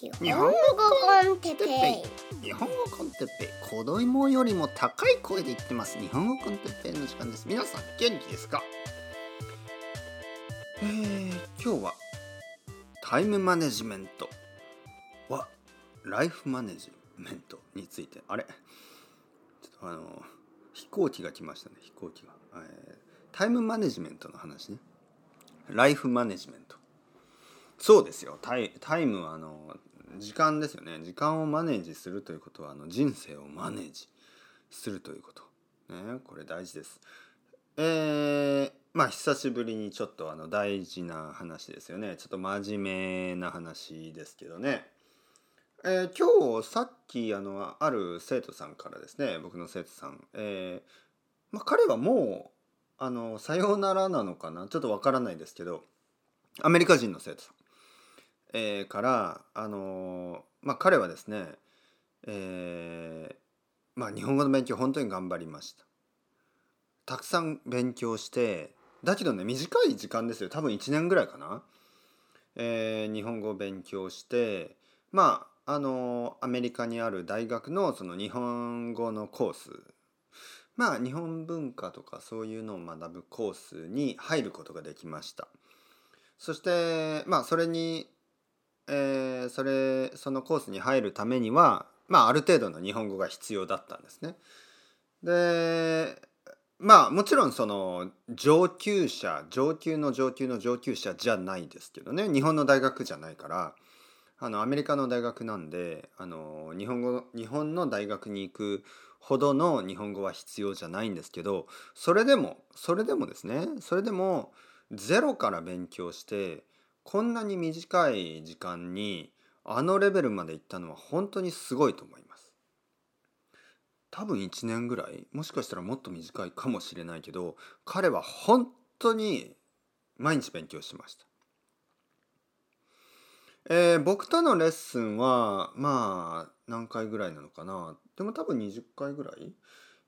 日本語コンテッペイ。日本語コンテッペイ。子供よりも高い声で言ってます。日本語コンテッペイの時間です。皆さん元気ですか？えー、今日はタイムマネジメント。はライフマネジメントについて。あれ？ちょっとあの飛行機が来ましたね。飛行機が、えー、タイムマネジメントの話ね。ライフマネジメント。そうですよ。タイタイムはあの時間ですよね。時間をマネージするということはあの人生をマネージするということ、ね、これ大事です。えー、まあ久しぶりにちょっとあの大事な話ですよね。ちょっと真面目な話ですけどね、えー、今日さっきあのある生徒さんからですね僕の生徒さん、えーまあ、彼はもうあのさようならなのかな？ちょっとわからないですけどアメリカ人の生徒さん。えー、からあのまあ彼はですね、えー、まあ日本語の勉強本当に頑張りました。たくさん勉強してだけどね短い時間ですよ。多分1年ぐらいかな、えー、日本語を勉強してまああのアメリカにある大学のその日本語のコース。まあ日本文化とかそういうのを学ぶコースに入ることができました。そしてまあそれにえー、それそのコースに入るためには、まあ、ある程度の日本語が必要だったんですね。でまあもちろんその上級者上級の上級の上級者じゃないですけどね日本の大学じゃないからあのアメリカの大学なんであの日本語日本の大学に行くほどの日本語は必要じゃないんですけどそれでもそれでもですねそれでもゼロから勉強してこんなに短い時間にあのレベルまで行ったのは本当にすごいと思います。多分1年ぐらいもしかしたらもっと短いかもしれないけど彼は本当に毎日勉強しました。えー、僕とのレッスンはまあ何回ぐらいなのかなでも多分20回ぐらい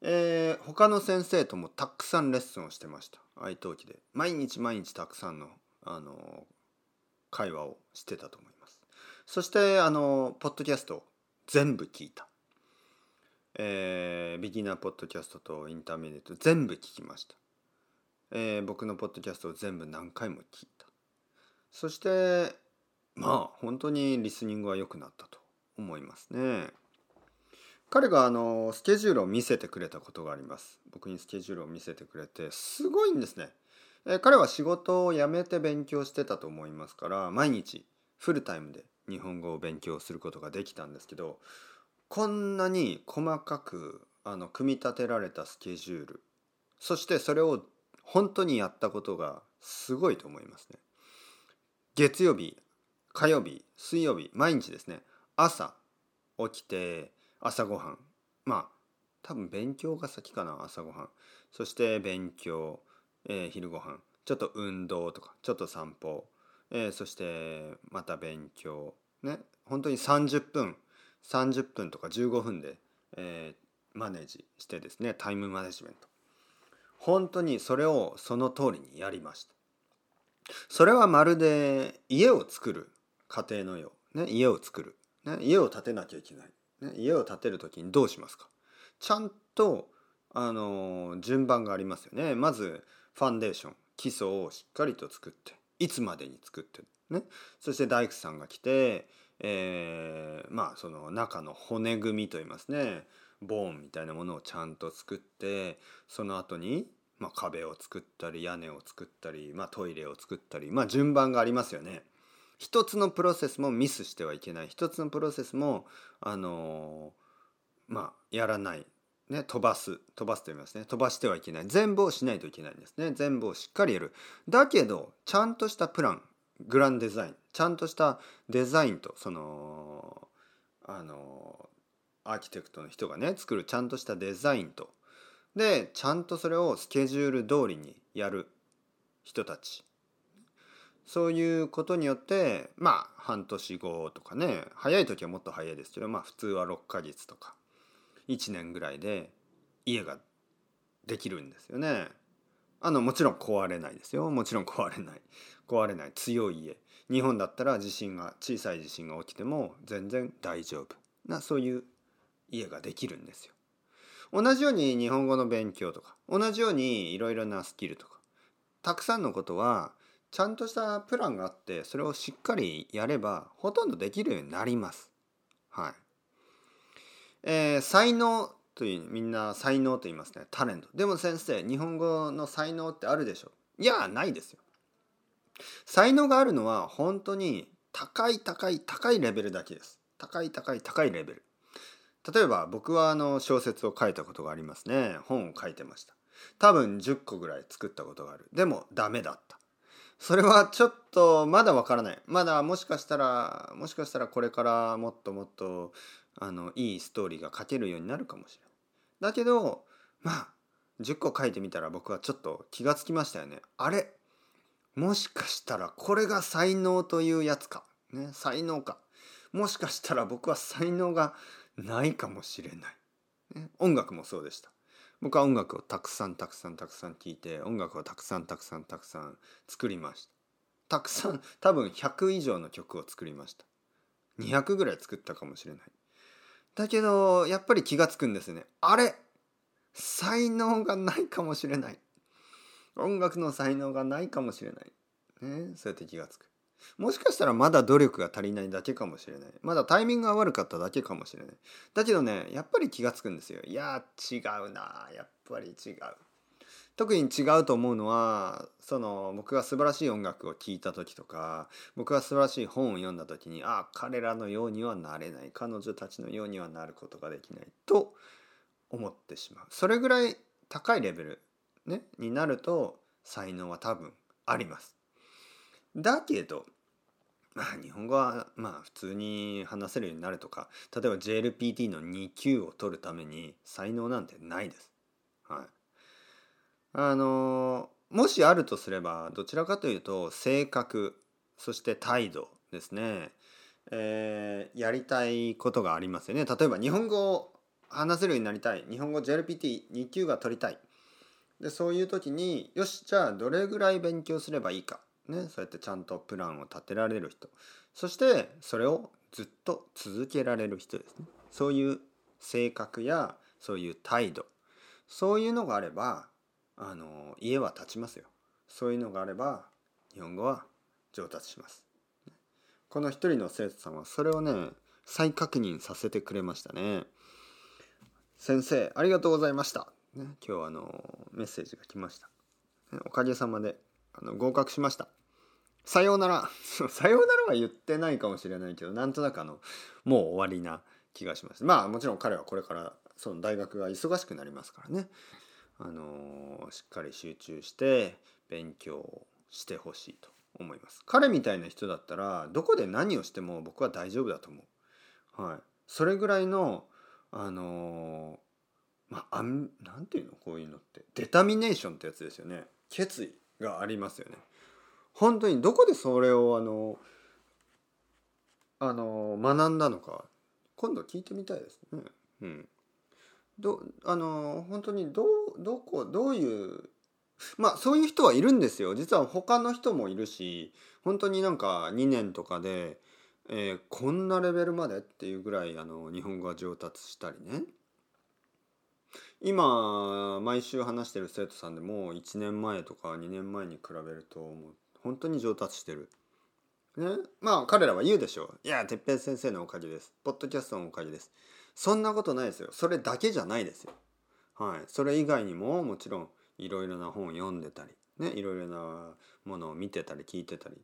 えー、他の先生ともたくさんレッスンをしてました愛登記で毎日毎日たくさんのあの会話をしてたと思います。そしてあのポッドキャスト全部聞いた。えー、ビギナーポッドキャストとインターミネート全部聞きました、えー、僕のポッドキャストを全部何回も聞いた。そしてまあ本当にリスニングは良くなったと思いますね。彼があのスケジュールを見せてくれたことがあります。僕にスケジュールを見せてくれてすごいんですね。え彼は仕事を辞めて勉強してたと思いますから毎日フルタイムで日本語を勉強することができたんですけどこんなに細かくあの組み立てられたスケジュールそしてそれを本当にやったことがすごいと思いますね。月曜日火曜日水曜日毎日ですね朝起きて朝ごはん。まあ多分勉強が先かな朝ごはん。そして勉強。えー、昼ご飯。ちょっと運動とかちょっと散歩、えー、そしてまた勉強。ね。本当に30分。30分とか15分で、えー、マネージしてですね。タイムマネジメント。本当にそれをその通りにやりました。それはまるで家を作る。家庭のよう、ね、家を作る、ね、家を建てなきゃいけない、ね、家を建てる時にどうしますか。ちゃんとあの順番がありますよね。まずファンデーション基礎をしっかりと作っていつまでに作ってね。そして大工さんが来て、えー、まあその中の骨組みといいますね。ボーンみたいなものをちゃんと作ってその後にまあ、壁を作ったり屋根を作ったり、まあ、トイレを作ったり、まあ、順番がありますよね。一つのプロセスもミスしてはいけない。一つのプロセスもあのー、まあやらない。ね、飛ばす飛ばすと言いますね。飛ばしてはいけない。全部をしないといけないんですね。全部をしっかりやる。だけどちゃんとしたプラングランデザインちゃんとしたデザインとそのあのアーキテクトの人がね作るちゃんとしたデザインと。でちゃんとそれをスケジュール通りにやる。人たち。そういうことによってまあ半年後とかね早い時はもっと早いですけどまあ普通は6ヶ月とか。1年ぐらいで家ができるんですよね。あのもちろん壊れないですよもちろん壊れない壊れない強い家日本だったら地震が小さい地震が起きても全然大丈夫なそういう家ができるんですよ。同じように日本語の勉強とか同じようにいろいろなスキルとかたくさんのことはちゃんとしたプランがあってそれをしっかりやればほとんどできるようになります。はい。えー、才能というみんな才能と言いますねタレント。でも先生日本語の才能ってあるでしょ？ういやないですよ。才能があるのは本当に高い高い高いレベルだけです。高い高い高いレベル。例えば僕はあの小説を書いたことがありますね。本を書いてました。多分10個ぐらい作ったことがある。でもダメだった。それはちょっとまだわからない。まだもしかしたら、もしかしたらこれからもっともっとあのいいストーリーが書けるようになるかもしれない。だけど、まあ、10個書いてみたら僕はちょっと気がつきましたよね。あれ？もしかしたらこれが才能というやつか？ね、才能か。もしかしたら僕は才能がないかもしれない。ね、音楽もそうでした。僕は音楽をたくさんたくさんたくさん聴いて音楽をたくさんたくさんたくさん作りましたたくさん多分100以上の曲を作りました200ぐらい作ったかもしれないだけどやっぱり気が付くんですねあれ才能がないかもしれない音楽の才能がないかもしれないねそうやって気が付くもしかしたらまだ努力が足りないだけかもしれない。まだタイミングが悪かっただけかもしれない。だけどね、やっぱり気が付くんですよ。いや、違うな。やっぱり違う。特に違うと思うのはその僕が素晴らしい音楽を聴いた時とか僕が素晴らしい本を読んだ時にああ彼らのようにはなれない彼女たちのようにはなることができないと思ってしまう。それぐらい高いレベル、ね、になると才能は多分あります。だけどまあ日本語はまあ普通に話せるようになるとか例えば JLPT の2級を取るために才能なんてないです。はい、あのもしあるとすればどちらかというと性格そして態度ですね、えー、やりたいことがありますよね。例えば日本語を話せるようになりたい。日本語 JLPT2 級が取りたい。でそういう時によしじゃあどれぐらい勉強すればいいか。ね、そうやってちゃんとプランを立てられる人。そしてそれをずっと続けられる人ですね。そういう性格やそういう態度。そういうのがあればあの家は立ちますよ。そういうのがあれば日本語は上達します。この一人の生徒さんはそれをね再確認させてくれましたね。先生ありがとうございました、ね、今日あのメッセージが来ました。おかげさまであの合格しました。さようなら。さようならは言ってないかもしれないけどなんとなくあのもう終わりな気がします。まあもちろん彼はこれからその大学が忙しくなりますからね。あのー、しっかり集中して勉強してほしいと思います。彼みたいな人だったらどこで何をしても僕は大丈夫だと思う。はい。それぐらいのあのー、まあなんていうのこういうのって。デタミネーションってやつですよね。決意がありますよね。本当にどこでそれをあのあの学んだのか今度聞いてみたいですね。うん、どあの本当にどどこどういうまあそういう人はいるんですよ実は他の人もいるし本当になんか2年とかで、えー、こんなレベルまでっていうぐらいあの日本語が上達したりね今毎週話してる生徒さんでも1年前とか2年前に比べるともう本当に上達してる。ね、まあ彼らは言うでしょう。いや、てっぺん先生のおかげです。ポッドキャストのおかげです。そんなことないですよ。それだけじゃないですよ。はい。それ以外にももちろんいろいろな本を読んでたり、ね、いろいろなものを見てたり聞いてたり。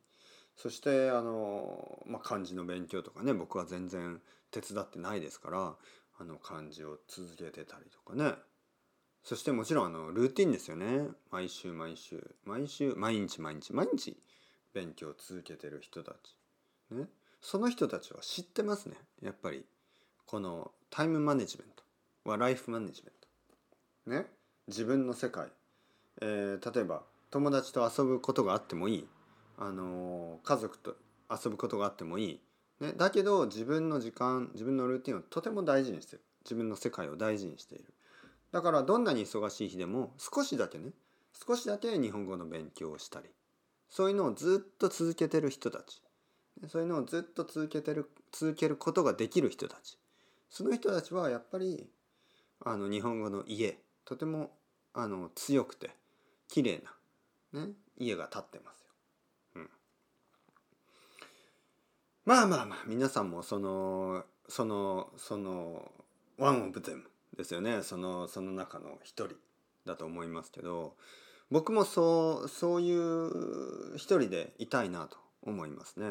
そしてあの、まあ、漢字の勉強とかね僕は全然手伝ってないですからあの漢字を続けてたりとかねそしてもちろんあのルーティンですよね毎週毎週毎週毎日毎日毎日勉強を続けてる人たちねその人たちは知ってますねやっぱりこのタイムマネジメントはライフマネジメント。ね？自分の世界、えー、例えば友達と遊ぶことがあってもいい、あのー、家族と遊ぶことがあってもいい、ね、だけど自分の時間自分のルーティンをとても大事にしてる。自分の世界を大事にしている。だからどんなに忙しい日でも少しだけね。少しだけ日本語の勉強をしたり。そういうのをずっと続けてる人たち。そういうのをずっと続けてる続けることができる人たち。その人たちはやっぱりあの日本語の家とてもあの強くて綺麗な、ね、家が建ってますよ。うん、まあまあまあ皆さんもそのそのそのワンオブゼムですよねそのその中の一人だと思いますけど僕もそうそういう一人でいたいなと思いますね。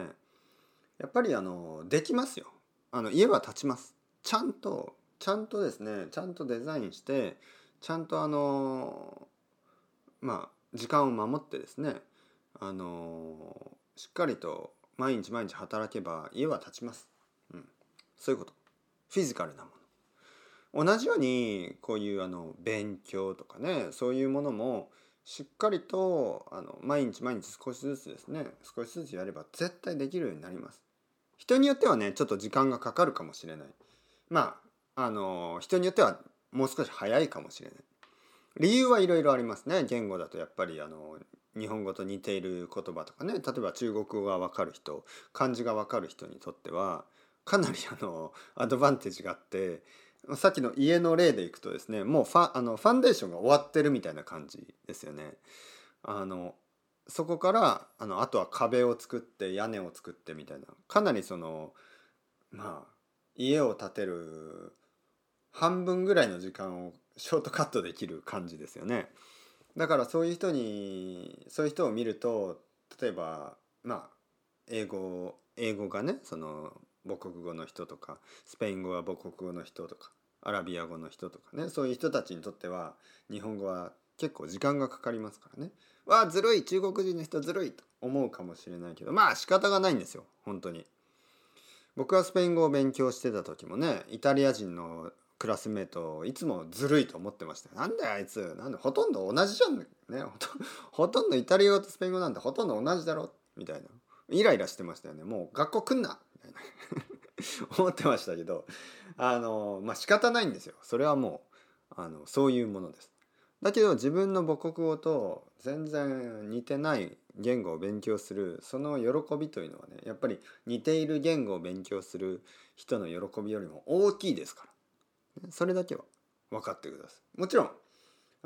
やっぱりあのできますよ。あの家は建ちます。ちゃんとちゃんとですねちゃんとデザインしてちゃんとあのまあ時間を守ってですねあのしっかりと毎日毎日働けば家は建ちます。うん、そういうこと。フィジカルなもの。同じようにこういうあの勉強とかねそういうものもしっかりとあの毎日毎日少しずつですね少しずつやれば絶対できるようになります。人によってはねちょっと時間がかかるかもしれない。まああの人によってはもう少し早いかもしれない。理由はいろいろありますね。言語だとやっぱりあの日本語と似ている言葉とかね例えば中国語が分かる人漢字が分かる人にとってはかなりあのアドバンテージがあってさっきの家の例でいくとですねもうファあのファンデーションが終わってるみたいな感じですよね。あのそこからあのあとは壁を作って屋根を作ってみたいなかなりそのまあ家を建てる半分ぐらいの時間をショートカットできる感じですよね。だからそういう人にそういう人を見ると例えばまあ英語英語がねその母国語の人とかスペイン語は母国語の人とかアラビア語の人とかねそういう人たちにとっては日本語は結構時間がかかりますからねわあずるい中国人の人ずるいと思うかもしれないけどまあ仕方がないんですよ本当に僕はスペイン語を勉強してた時もねイタリア人のクラスメートいつもずるいと思ってました。なんだよあいつ。なんでほとんど同じじゃんね。ほとんどイタリア語とスペイン語なんてほとんど同じだろ。みたいな。イライラしてましたよね。もう学校来んな。みたいな。思ってましたけど。あのまあ仕方ないんですよ。それはもうあのそういうものです。だけど自分の母国語と全然似てない言語を勉強するその喜びというのはねやっぱり似ている言語を勉強する人の喜びよりも大きいですからそれだけは分かってくださいもちろん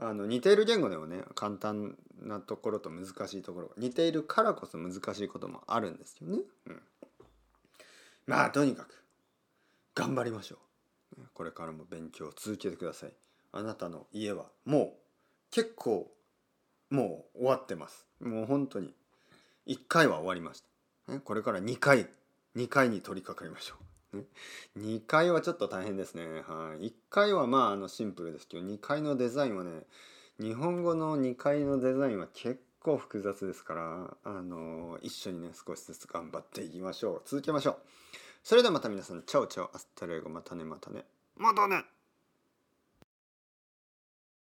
あの似ている言語でもね簡単なところと難しいところが似ているからこそ難しいこともあるんですよね。うん、まあとにかく頑張りましょう。これからも勉強を続けてください。あなたの家はもう結構もう終わってます。もう本当に1回は終わりました。これから2回2回に取り掛かりましょう。ね2階はちょっと大変ですね。はい。1階はまああのシンプルですけど、2階のデザインはね、日本語の2階のデザインは結構複雑ですから、あの一緒にね、少しずつ頑張っていきましょう。続けましょう。それではまた皆さん、 chao chao、hasta luego、またね、またね。またね